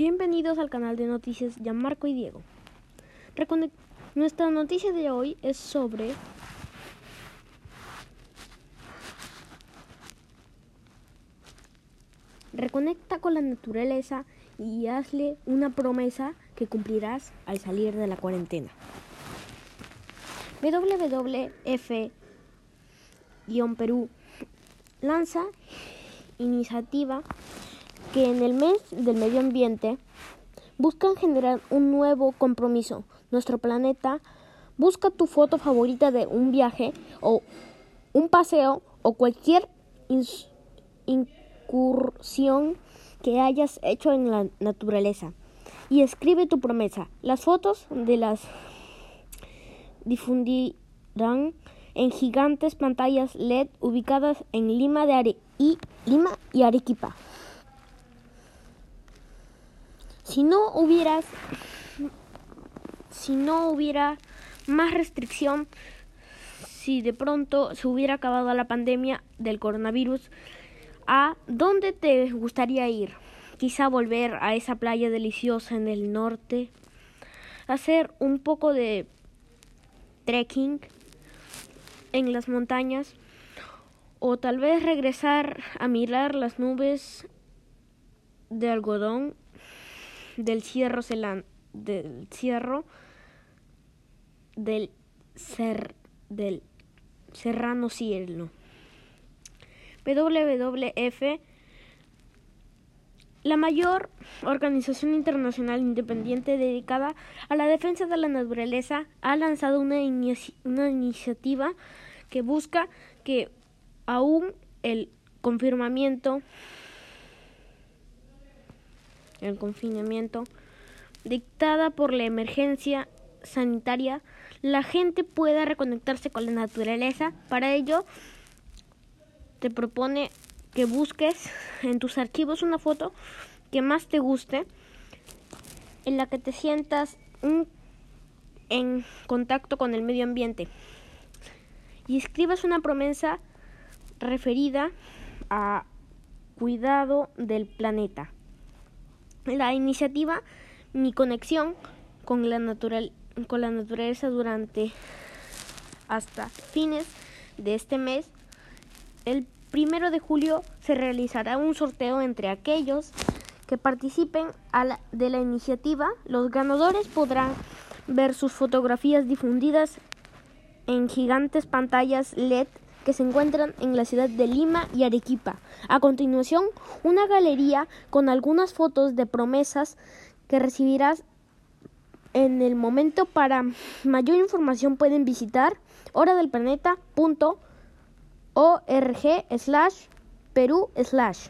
Bienvenidos al canal de noticias Marco y Diego. Nuestra noticia de hoy es sobre Reconecta con la naturaleza y hazle una promesa que cumplirás al salir de la cuarentena. WWF-Perú lanza iniciativa que en el mes del medio ambiente buscan generar un nuevo compromiso. Nuestro planeta busca tu foto favorita de un viaje o un paseo o cualquier incursión que hayas hecho en la naturaleza y escribe tu promesa. Las fotos de las difundirán en gigantes pantallas LED ubicadas en Lima, de y, Lima y Arequipa. Si no hubieras si no hubiera más restricción, si de pronto se hubiera acabado la pandemia del coronavirus, ¿a dónde te gustaría ir? Quizá volver a esa playa deliciosa en el norte, hacer un poco de trekking en las montañas o tal vez regresar a mirar las nubes de algodón del cierro del cierro del ser del serrano cielo. WWF la mayor organización internacional independiente dedicada a la defensa de la naturaleza ha lanzado una, una iniciativa que busca que aún el confirmamiento el confinamiento dictada por la emergencia sanitaria la gente pueda reconectarse con la naturaleza. Para ello, te propone que busques en tus archivos una foto que más te guste, en la que te sientas en contacto con el medio ambiente y escribas una promesa referida a cuidado del planeta. La iniciativa Mi conexión con la, natural, con la naturaleza durante hasta fines de este mes, el primero de julio se realizará un sorteo entre aquellos que participen de la iniciativa. Los ganadores podrán ver sus fotografías difundidas en gigantes pantallas LED que se encuentran en la ciudad de Lima y Arequipa. A continuación, una galería con algunas fotos de promesas que recibirás en el momento. Para mayor información pueden visitar horadelplaneta.org slash Perú slash.